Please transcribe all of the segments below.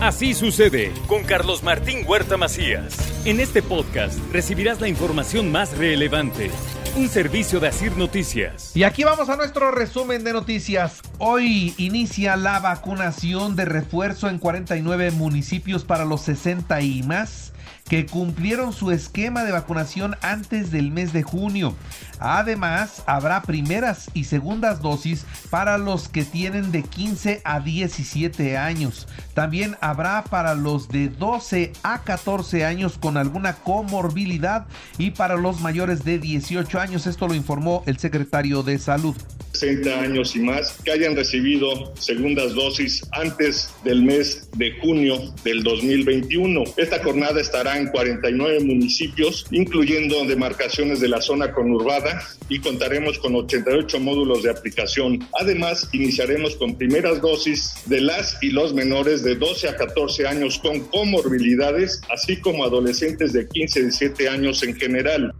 Así sucede con Carlos Martín Huerta Macías. En este podcast recibirás la información más relevante. Un servicio de Asir Noticias. Y aquí vamos a nuestro resumen de noticias. Hoy inicia la vacunación de refuerzo en 49 municipios para los 60 y más que cumplieron su esquema de vacunación antes del mes de junio. Además, habrá primeras y segundas dosis para los que tienen de 15 a 17 años. También habrá para los de 12 a 14 años con alguna comorbilidad y para los mayores de 18 años. Esto lo informó el secretario de Salud. 60 años y más que hayan recibido segundas dosis antes del mes de junio del 2021. Esta jornada en 49 municipios, incluyendo demarcaciones de la zona conurbada y contaremos con 88 módulos de aplicación. Además, iniciaremos con primeras dosis de las y los menores de 12 a 14 años con comorbilidades, así como adolescentes de 15 a 17 años en general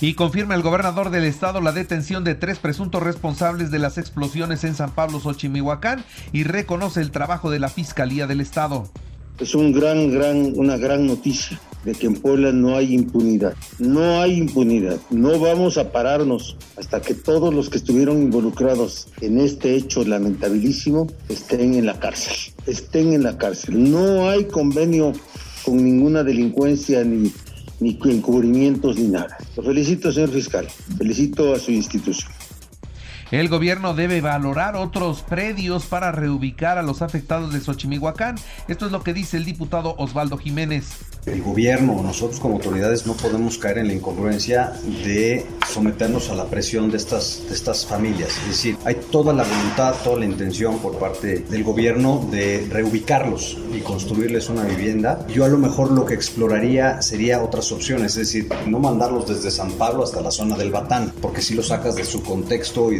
y confirma el gobernador del estado la detención de tres presuntos responsables de las explosiones en San Pablo, Xochimihuacán y reconoce el trabajo de la Fiscalía del Estado. Es un gran, gran, una gran noticia de que en Puebla no hay impunidad. No hay impunidad. No vamos a pararnos hasta que todos los que estuvieron involucrados en este hecho lamentabilísimo estén en la cárcel. Estén en la cárcel. No hay convenio con ninguna delincuencia ni ni encubrimientos ni nada. Lo felicito, señor fiscal. Felicito a su institución. El gobierno debe valorar otros predios para reubicar a los afectados de Xochimihuacán. Esto es lo que dice el diputado Osvaldo Jiménez. El gobierno nosotros como autoridades no podemos caer en la incongruencia de someternos a la presión de estas, de estas familias. Es decir, hay toda la voluntad, toda la intención por parte del gobierno de reubicarlos y construirles una vivienda. Yo a lo mejor lo que exploraría sería otras opciones, es decir, no mandarlos desde San Pablo hasta la zona del Batán, porque si lo sacas de su contexto y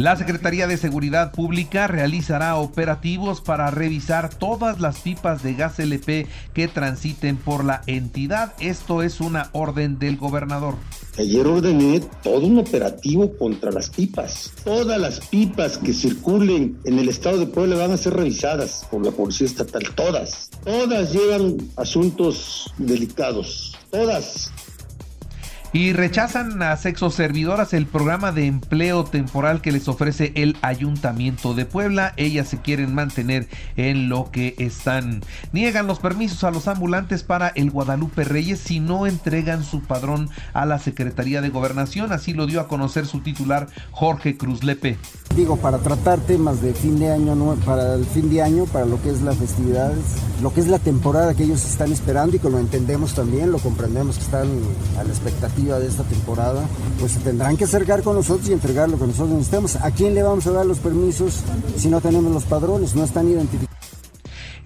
la Secretaría de Seguridad Pública realizará operativos para revisar todas las pipas de gas LP que transiten por la entidad. Esto es una orden del gobernador. Ayer ordené todo un operativo contra las pipas. Todas las pipas que circulen en el estado de Puebla van a ser revisadas por la Policía Estatal. Todas. Todas llevan asuntos delicados. Todas y rechazan a sexo servidoras el programa de empleo temporal que les ofrece el Ayuntamiento de Puebla. Ellas se quieren mantener en lo que están. Niegan los permisos a los ambulantes para el Guadalupe Reyes si no entregan su padrón a la Secretaría de Gobernación. Así lo dio a conocer su titular Jorge Cruz Lepe. Digo, para tratar temas de fin de año, para el fin de año, para lo que es las festividades, lo que es la temporada que ellos están esperando y que lo entendemos también, lo comprendemos que están a la expectativa de esta temporada, pues tendrán que acercar con nosotros y entregar lo que nosotros necesitamos. ¿A quién le vamos a dar los permisos si no tenemos los padrones? No están identificados.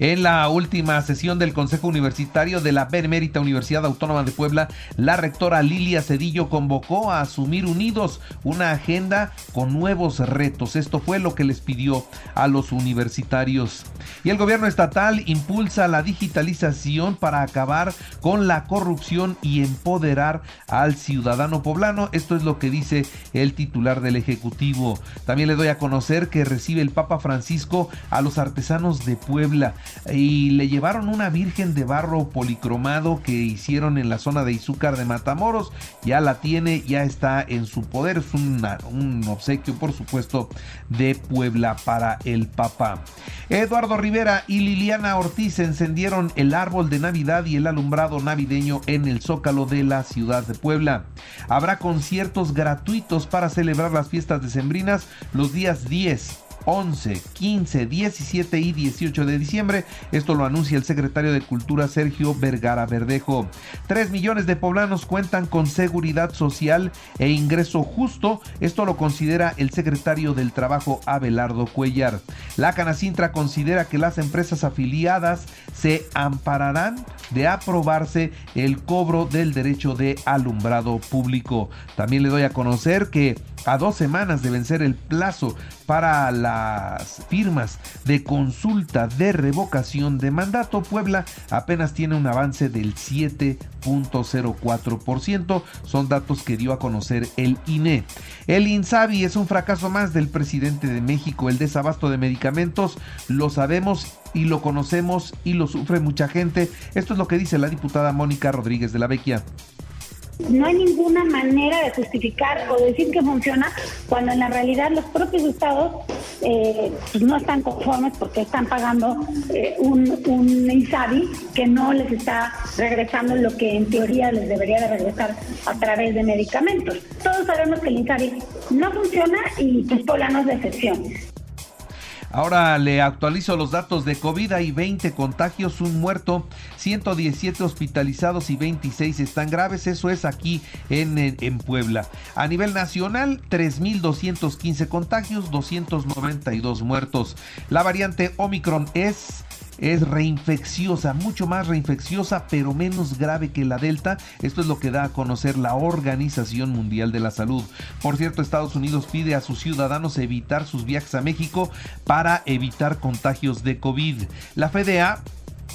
En la última sesión del Consejo Universitario de la Benemérita Universidad Autónoma de Puebla, la rectora Lilia Cedillo convocó a asumir unidos una agenda con nuevos retos. Esto fue lo que les pidió a los universitarios. Y el gobierno estatal impulsa la digitalización para acabar con la corrupción y empoderar al ciudadano poblano. Esto es lo que dice el titular del Ejecutivo. También le doy a conocer que recibe el Papa Francisco a los artesanos de Puebla y le llevaron una virgen de barro policromado que hicieron en la zona de Izúcar de Matamoros. Ya la tiene, ya está en su poder. Es un obsequio, por supuesto, de Puebla para el Papa. Eduardo Rivera y Liliana Ortiz encendieron el árbol de Navidad y el alumbrado navideño en el Zócalo de la ciudad de Puebla. Habrá conciertos gratuitos para celebrar las fiestas decembrinas los días 10, 11, 15, 17 y 18 de diciembre. Esto lo anuncia el secretario de Cultura Sergio Vergara Verdejo. 3 millones de poblanos cuentan con seguridad social e ingreso justo. Esto lo considera el secretario del Trabajo Abelardo Cuellar. La Canacintra considera que las empresas afiliadas se ampararán de aprobarse el cobro del derecho de alumbrado público. También le doy a conocer que a dos semanas de vencer el plazo para las firmas de consulta de revocación de mandato, Puebla apenas tiene un avance del 7.04%. Son datos que dio a conocer el INE. El INSABI es un fracaso más del presidente de México. El desabasto de medicamentos lo sabemos y lo conocemos y lo sufre mucha gente. Esto es lo que dice la diputada Mónica Rodríguez de la Vecchia. No hay ninguna manera de justificar o decir que funciona cuando en la realidad los propios estados eh, pues no están conformes porque están pagando eh, un, un INSABI que no les está regresando lo que en teoría les debería de regresar a través de medicamentos. Todos sabemos que el INSABI no funciona y pues Pola no es de excepción. Ahora le actualizo los datos de COVID. Hay 20 contagios, un muerto, 117 hospitalizados y 26 están graves. Eso es aquí en, en Puebla. A nivel nacional, 3.215 contagios, 292 muertos. La variante Omicron es es reinfecciosa, mucho más reinfecciosa, pero menos grave que la Delta. Esto es lo que da a conocer la Organización Mundial de la Salud. Por cierto, Estados Unidos pide a sus ciudadanos evitar sus viajes a México para evitar contagios de COVID. La FDA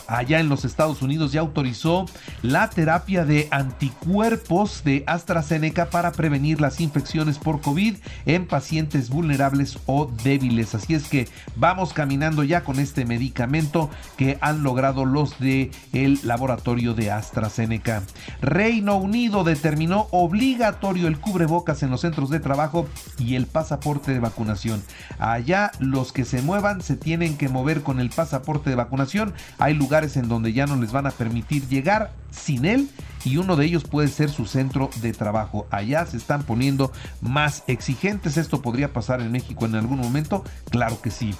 allá en los Estados Unidos ya autorizó la terapia de anticuerpos de AstraZeneca para prevenir las infecciones por COVID en pacientes vulnerables o débiles. Así es que vamos caminando ya con este medicamento que han logrado los de el laboratorio de AstraZeneca. Reino Unido determinó obligatorio el cubrebocas en los centros de trabajo y el pasaporte de vacunación. Allá los que se muevan se tienen que mover con el pasaporte de vacunación. Lugares en donde ya no les van a permitir llegar sin él y uno de ellos puede ser su centro de trabajo. Allá se están poniendo más exigentes. ¿Esto podría pasar en México en algún momento? Claro que sí.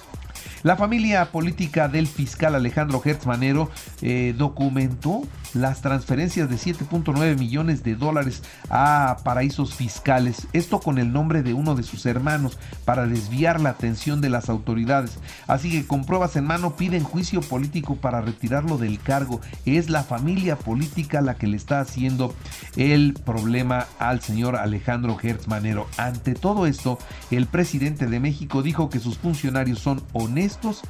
La familia política del fiscal Alejandro Hertz Manero eh, documentó las transferencias de 7.9 millones de dólares a paraísos fiscales, esto con el nombre de uno de sus hermanos, para desviar la atención de las autoridades. Así que con pruebas en mano piden juicio político para retirarlo del cargo. Es la familia política la que le está haciendo el problema al señor Alejandro Hertz Manero. Ante todo esto, el presidente de México dijo que sus funcionarios son honestos honestos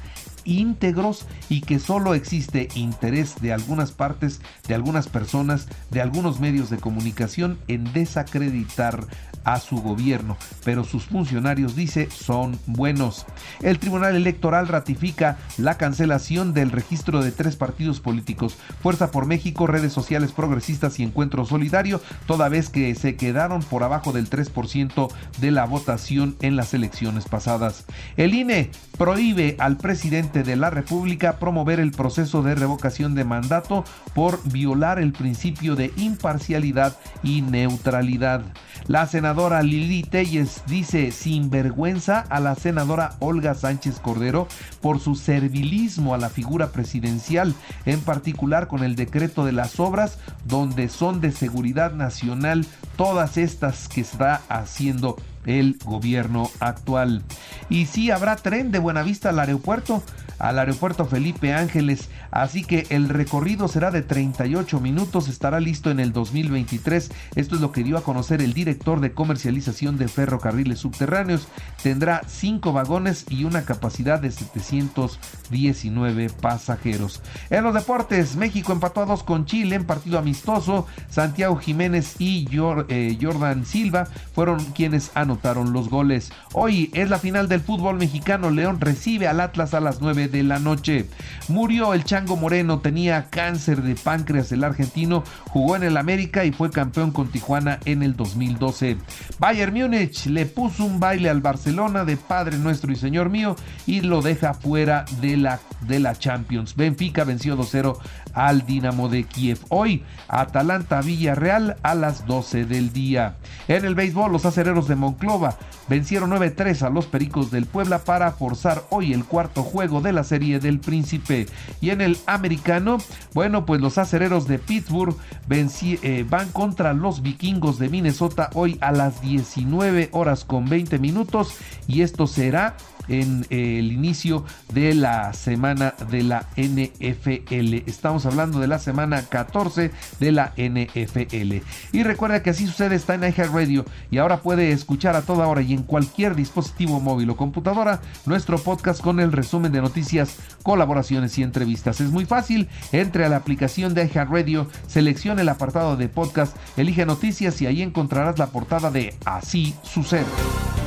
íntegros y que solo existe interés de algunas partes, de algunas personas, de algunos medios de comunicación en desacreditar a su gobierno, pero sus funcionarios, dice, son buenos. El Tribunal Electoral ratifica la cancelación del registro de tres partidos políticos, Fuerza por México, redes sociales progresistas y Encuentro Solidario, toda vez que se quedaron por abajo del 3% de la votación en las elecciones pasadas. El INE prohíbe al presidente de la República promover el proceso de revocación de mandato por violar el principio de imparcialidad y neutralidad. La senadora Lili Telles dice sin vergüenza a la senadora Olga Sánchez Cordero por su servilismo a la figura presidencial, en particular con el decreto de las obras donde son de seguridad nacional todas estas que está haciendo el gobierno actual. Y sí habrá tren de Buenavista al aeropuerto, al aeropuerto Felipe Ángeles, así que el recorrido será de 38 minutos, estará listo en el 2023. Esto es lo que dio a conocer el director de comercialización de ferrocarriles subterráneos. Tendrá 5 vagones y una capacidad de 719 pasajeros. En los deportes, México empató a 2 con Chile en partido amistoso. Santiago Jiménez y eh, Jordan Silva fueron quienes anotaron los goles. Hoy es la final del fútbol mexicano. León recibe al Atlas a las 9 de la noche. Murió el Chango Moreno, tenía cáncer de páncreas el argentino, jugó en el América y fue campeón con Tijuana en el 2012. Bayern Múnich le puso un baile al Barcelona de Padre Nuestro y Señor mío y lo deja fuera de la, de la Champions. Benfica venció 2-0 al Dinamo de Kiev. Hoy, Atalanta Villarreal a las 12 del día. En el béisbol, los acereros de Monclova vencieron 9-3 a los Pericos del Puebla para forzar hoy el cuarto juego de la serie del Príncipe. Y en el americano, bueno, pues los acereros de Pittsburgh eh, van contra los vikingos de Minnesota hoy a las 19 horas con 20 minutos y esto será en eh, el inicio de la semana de la NFL. Estamos hablando de la semana 14 de la NFL. Y recuerda que así sucede está en Radio y ahora puede escuchar a toda hora y en cualquier dispositivo móvil o computadora nuestro podcast con el resumen de noticias, colaboraciones y entrevistas. Es muy fácil, entre a la aplicación de Radio seleccione el apartado de podcast, elige noticias y ahí encontrarás la portada de Así sucede.